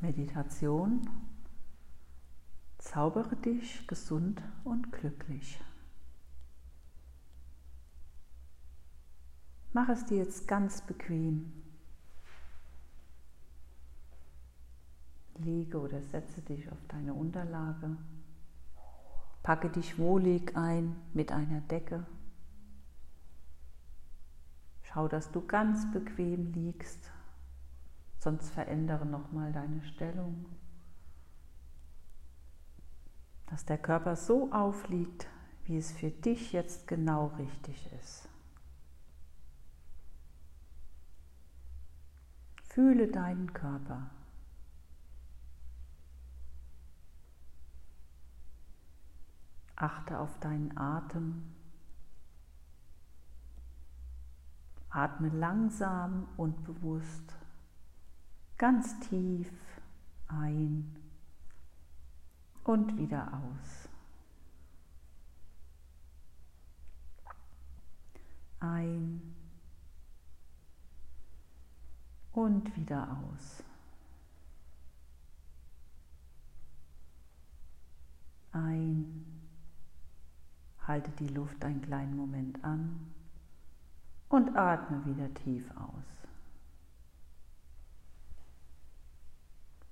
Meditation. Zaubere dich gesund und glücklich. Mach es dir jetzt ganz bequem. Liege oder setze dich auf deine Unterlage. Packe dich wohlig ein mit einer Decke. Schau, dass du ganz bequem liegst Sonst verändere nochmal deine Stellung, dass der Körper so aufliegt, wie es für dich jetzt genau richtig ist. Fühle deinen Körper. Achte auf deinen Atem. Atme langsam und bewusst ganz tief ein und wieder aus. Ein und wieder aus. Ein, halte die Luft einen kleinen Moment an und atme wieder tief aus.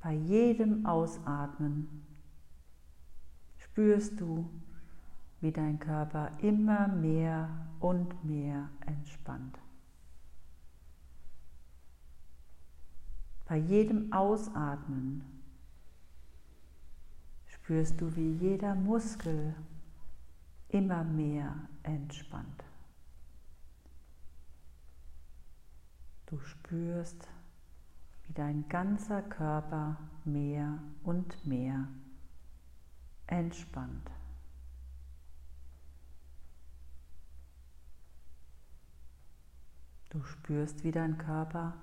Bei jedem Ausatmen spürst du, wie dein Körper immer mehr und mehr entspannt. Bei jedem Ausatmen spürst du, wie jeder Muskel immer mehr entspannt. Du spürst, wie dein ganzer Körper mehr und mehr entspannt. Du spürst, wie dein Körper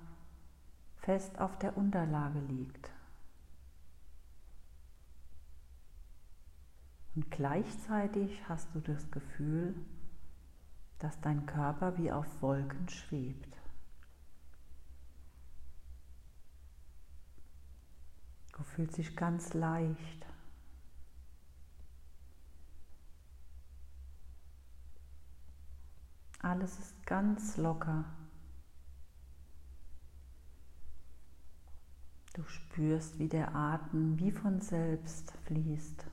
fest auf der Unterlage liegt. Und gleichzeitig hast du das Gefühl, dass dein Körper wie auf Wolken schwebt. Du fühlst dich ganz leicht. Alles ist ganz locker. Du spürst, wie der Atem wie von selbst fließt.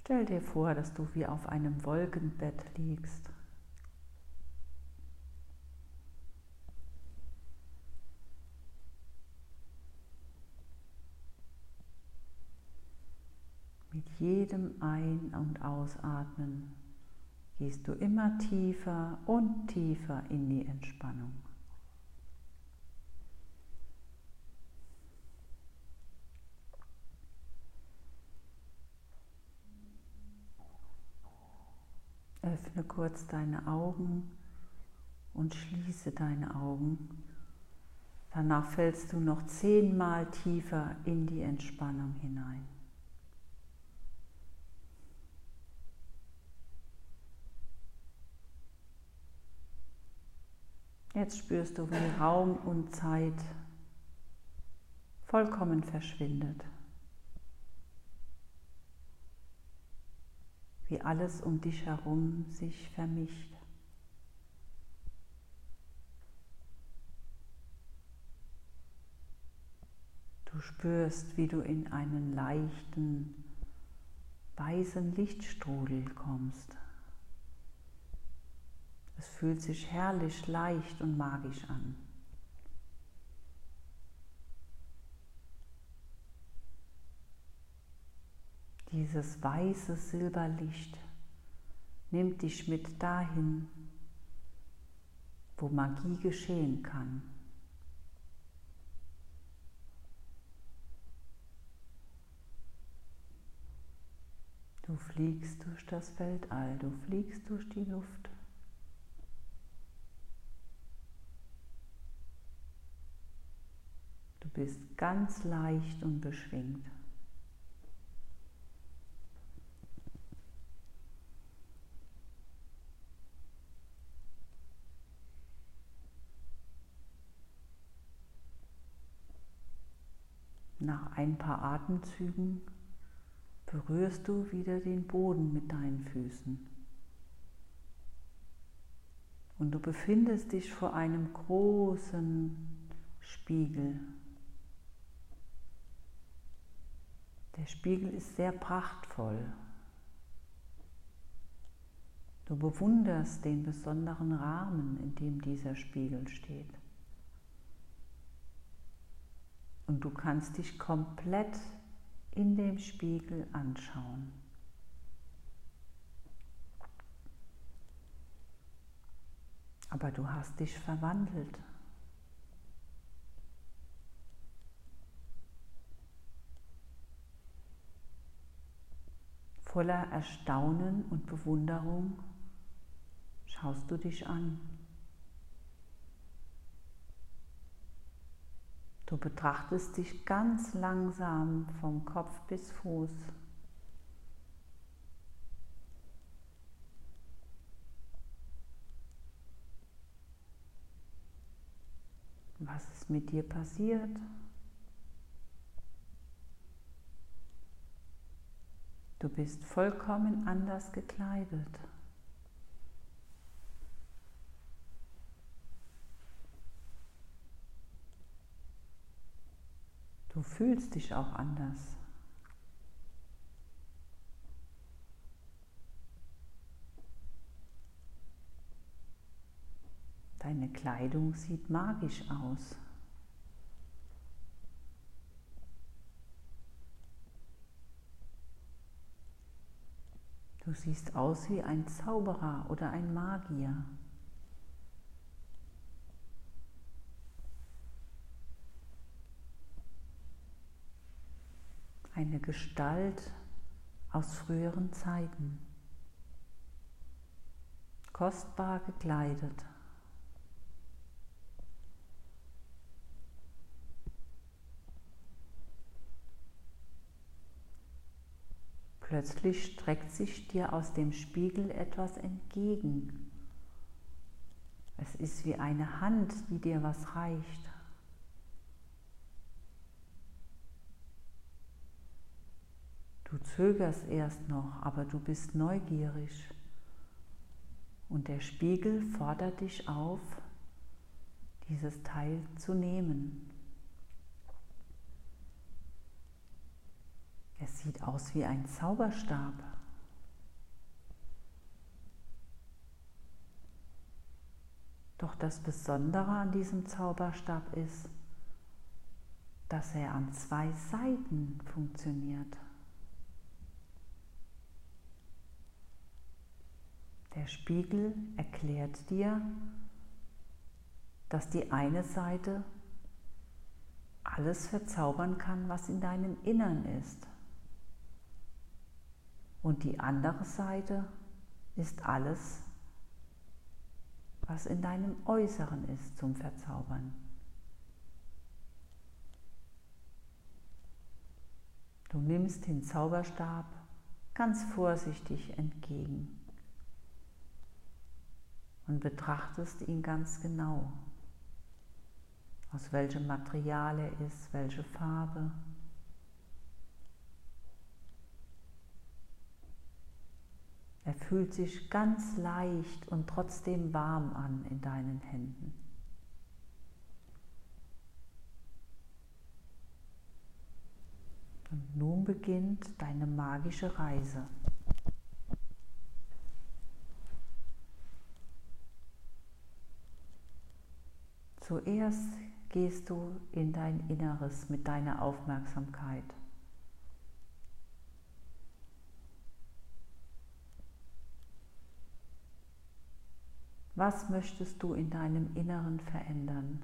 Stell dir vor, dass du wie auf einem Wolkenbett liegst. Mit jedem Ein- und Ausatmen gehst du immer tiefer und tiefer in die Entspannung. Öffne kurz deine Augen und schließe deine Augen. Danach fällst du noch zehnmal tiefer in die Entspannung hinein. Jetzt spürst du, wie Raum und Zeit vollkommen verschwindet. Wie alles um dich herum sich vermischt. Du spürst, wie du in einen leichten, weißen Lichtstrudel kommst. Es fühlt sich herrlich, leicht und magisch an. Dieses weiße Silberlicht nimmt dich mit dahin, wo Magie geschehen kann. Du fliegst durch das Weltall, du fliegst durch die Luft. Du bist ganz leicht und beschwingt. Nach ein paar Atemzügen berührst du wieder den Boden mit deinen Füßen. Und du befindest dich vor einem großen Spiegel. Der Spiegel ist sehr prachtvoll. Du bewunderst den besonderen Rahmen, in dem dieser Spiegel steht. Und du kannst dich komplett in dem Spiegel anschauen. Aber du hast dich verwandelt. Voller Erstaunen und Bewunderung schaust du dich an. Du betrachtest dich ganz langsam vom Kopf bis Fuß. Was ist mit dir passiert? Du bist vollkommen anders gekleidet. Du fühlst dich auch anders. Deine Kleidung sieht magisch aus. Du siehst aus wie ein Zauberer oder ein Magier. eine Gestalt aus früheren Zeiten, kostbar gekleidet. Plötzlich streckt sich dir aus dem Spiegel etwas entgegen. Es ist wie eine Hand, die dir was reicht. Du zögerst erst noch, aber du bist neugierig. Und der Spiegel fordert dich auf, dieses Teil zu nehmen. Es sieht aus wie ein Zauberstab. Doch das Besondere an diesem Zauberstab ist, dass er an zwei Seiten funktioniert. Der Spiegel erklärt dir, dass die eine Seite alles verzaubern kann, was in deinem Innern ist. Und die andere Seite ist alles, was in deinem Äußeren ist zum Verzaubern. Du nimmst den Zauberstab ganz vorsichtig entgegen und betrachtest ihn ganz genau, aus welchem Material er ist, welche Farbe. Er fühlt sich ganz leicht und trotzdem warm an in deinen Händen. Und nun beginnt deine magische Reise. Zuerst gehst du in dein Inneres mit deiner Aufmerksamkeit. Was möchtest du in deinem Inneren verändern?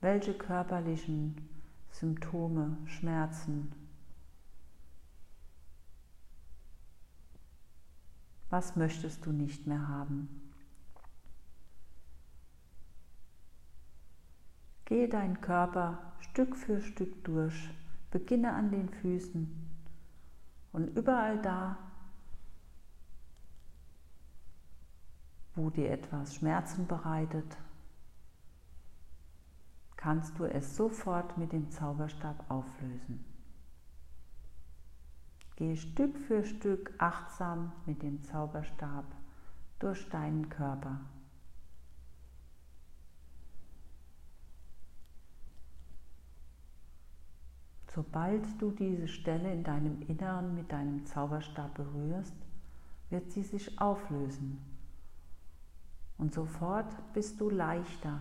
Welche körperlichen Symptome, Schmerzen Was möchtest du nicht mehr haben? Gehe deinen Körper Stück für Stück durch, beginne an den Füßen und überall da, wo dir etwas Schmerzen bereitet, kannst du es sofort mit dem Zauberstab auflösen. Gehe Stück für Stück achtsam mit dem Zauberstab durch deinen Körper. Sobald du diese Stelle in deinem Inneren mit deinem Zauberstab berührst, wird sie sich auflösen. Und sofort bist du leichter,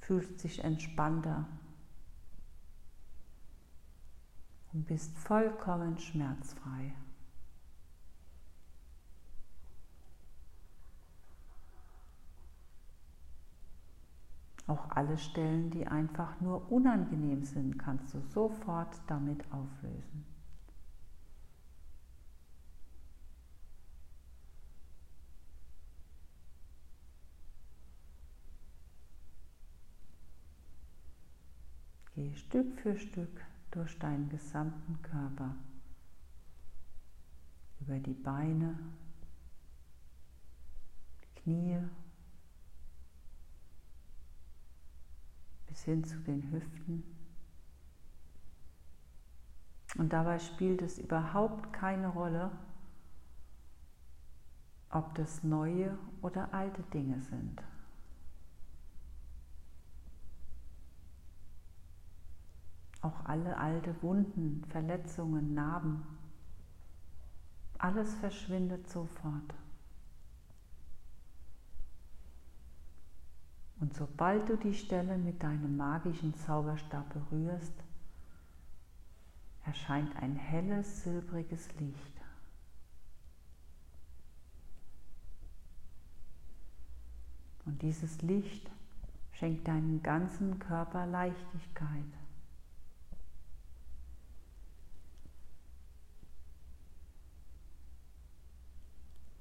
fühlst dich entspannter und bist vollkommen schmerzfrei. Auch alle Stellen, die einfach nur unangenehm sind, kannst du sofort damit auflösen. Geh Stück für Stück durch deinen gesamten Körper, über die Beine, Knie, bis hin zu den Hüften. Und dabei spielt es überhaupt keine Rolle, ob das neue oder alte Dinge sind. Auch alle alte Wunden, Verletzungen, Narben, alles verschwindet sofort. Und sobald du die Stelle mit deinem magischen Zauberstab berührst, erscheint ein helles, silbriges Licht. Und dieses Licht schenkt deinem ganzen Körper Leichtigkeit.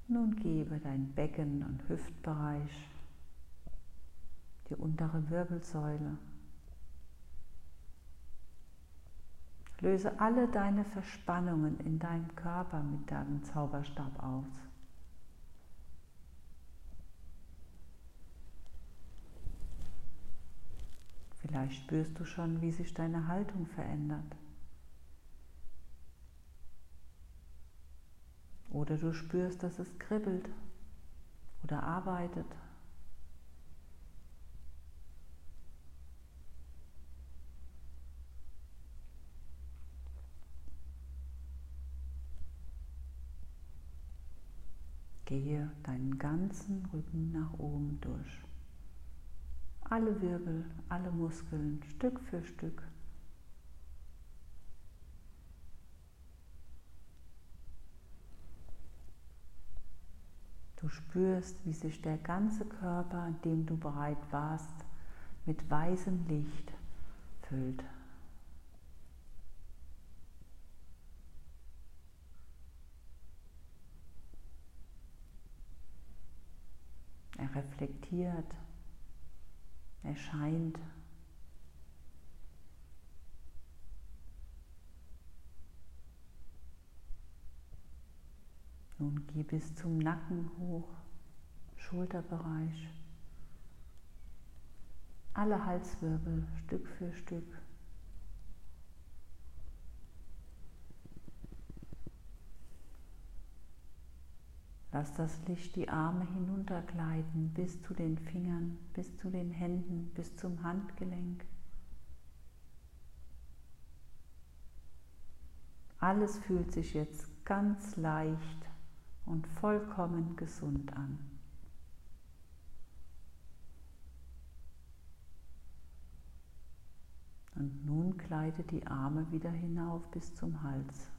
Nun gebe dein Becken- und Hüftbereich, die untere Wirbelsäule. Löse alle deine Verspannungen in deinem Körper mit deinem Zauberstab aus. Vielleicht spürst du schon, wie sich deine Haltung verändert. Oder du spürst, dass es kribbelt oder arbeitet. Gehe deinen ganzen Rücken nach oben durch. Alle Wirbel, alle Muskeln Stück für Stück Du spürst, wie sich der ganze Körper, an dem du bereit warst, mit weißem Licht füllt. Er reflektiert, er scheint Nun geh bis zum Nacken hoch, Schulterbereich, alle Halswirbel Stück für Stück. Lass das Licht die Arme hinuntergleiten bis zu den Fingern, bis zu den Händen, bis zum Handgelenk. Alles fühlt sich jetzt ganz leicht und vollkommen gesund an. Und nun gleite die Arme wieder hinauf bis zum Hals.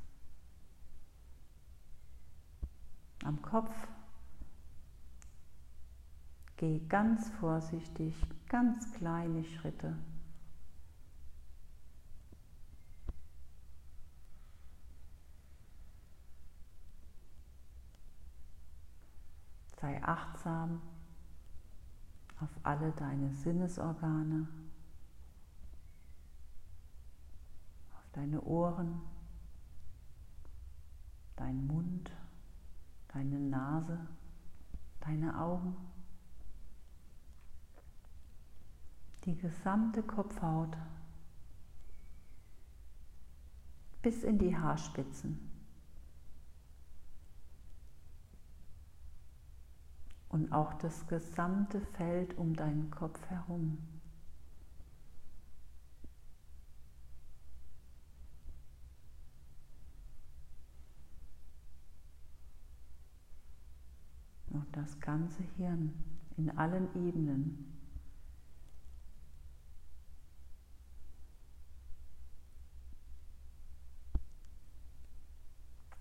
Am Kopf. Geh ganz vorsichtig, ganz kleine Schritte. Sei achtsam auf alle deine Sinnesorgane, auf deine Ohren, dein Mund, deine Nase, deine Augen, die gesamte Kopfhaut bis in die Haarspitzen. Und auch das gesamte Feld um deinen Kopf herum. Und das ganze Hirn in allen Ebenen.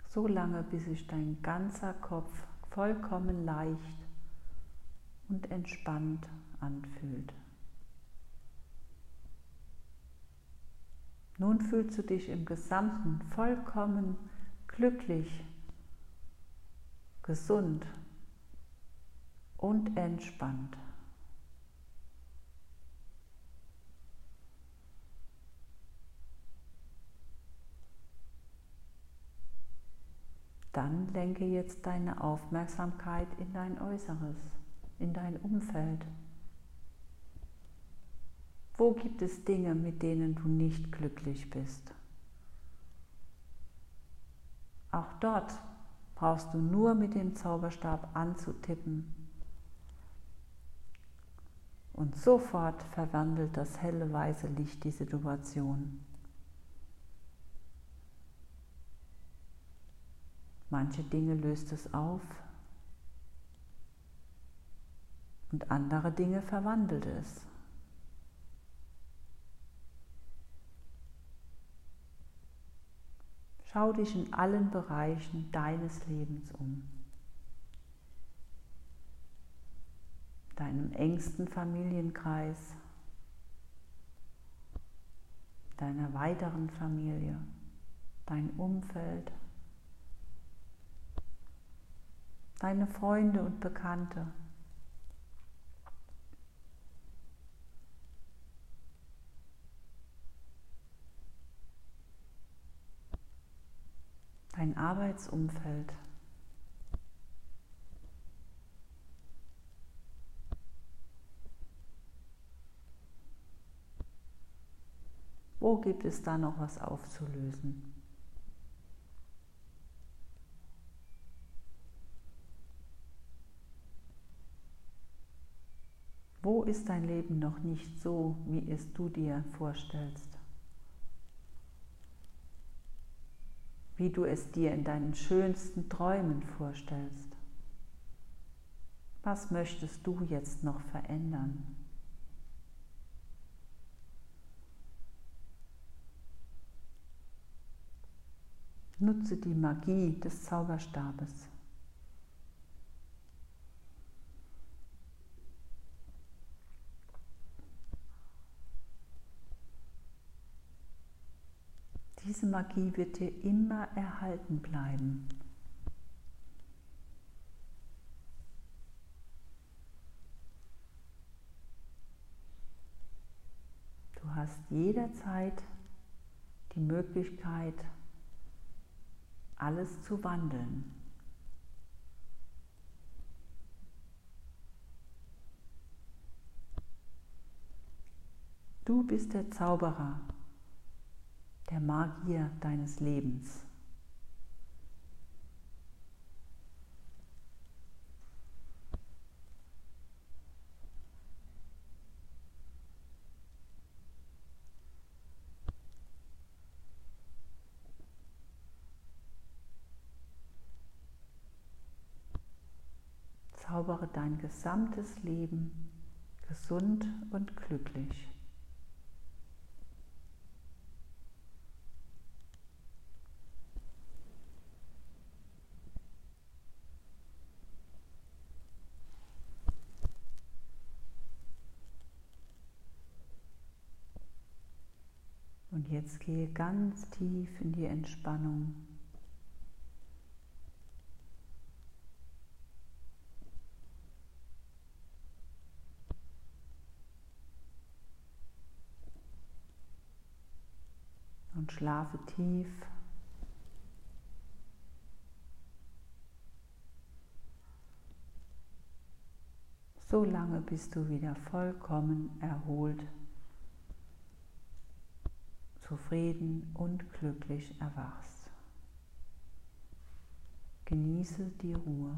So lange, bis sich dein ganzer Kopf vollkommen leicht und entspannt anfühlt. Nun fühlst du dich im Gesamten vollkommen glücklich, gesund und entspannt. Dann lenke jetzt deine Aufmerksamkeit in dein Äußeres, in dein Umfeld. Wo gibt es Dinge, mit denen du nicht glücklich bist? Auch dort brauchst du nur mit dem Zauberstab anzutippen und sofort verwandelt das helle weiße Licht die Situation. Manche Dinge löst es auf und andere Dinge verwandelt es. Schau dich in allen Bereichen deines Lebens um. Deinem engsten Familienkreis, deiner weiteren Familie, dein Umfeld, deine Freunde und Bekannte. Dein Arbeitsumfeld. Wo gibt es da noch was aufzulösen? Wo ist dein Leben noch nicht so, wie es du dir vorstellst? Wie du es dir in deinen schönsten Träumen vorstellst? Was möchtest du jetzt noch verändern? Nutze die Magie des Zauberstabes. Diese Magie wird dir immer erhalten bleiben. Du hast jederzeit die Möglichkeit, alles zu wandeln. Du bist der Zauberer der Magier deines Lebens. Zaubere dein gesamtes Leben gesund und glücklich. Und jetzt gehe ganz tief in die Entspannung. Und schlafe tief. so lange bis du wieder vollkommen erholt, zufrieden und glücklich erwachst. Genieße die Ruhe.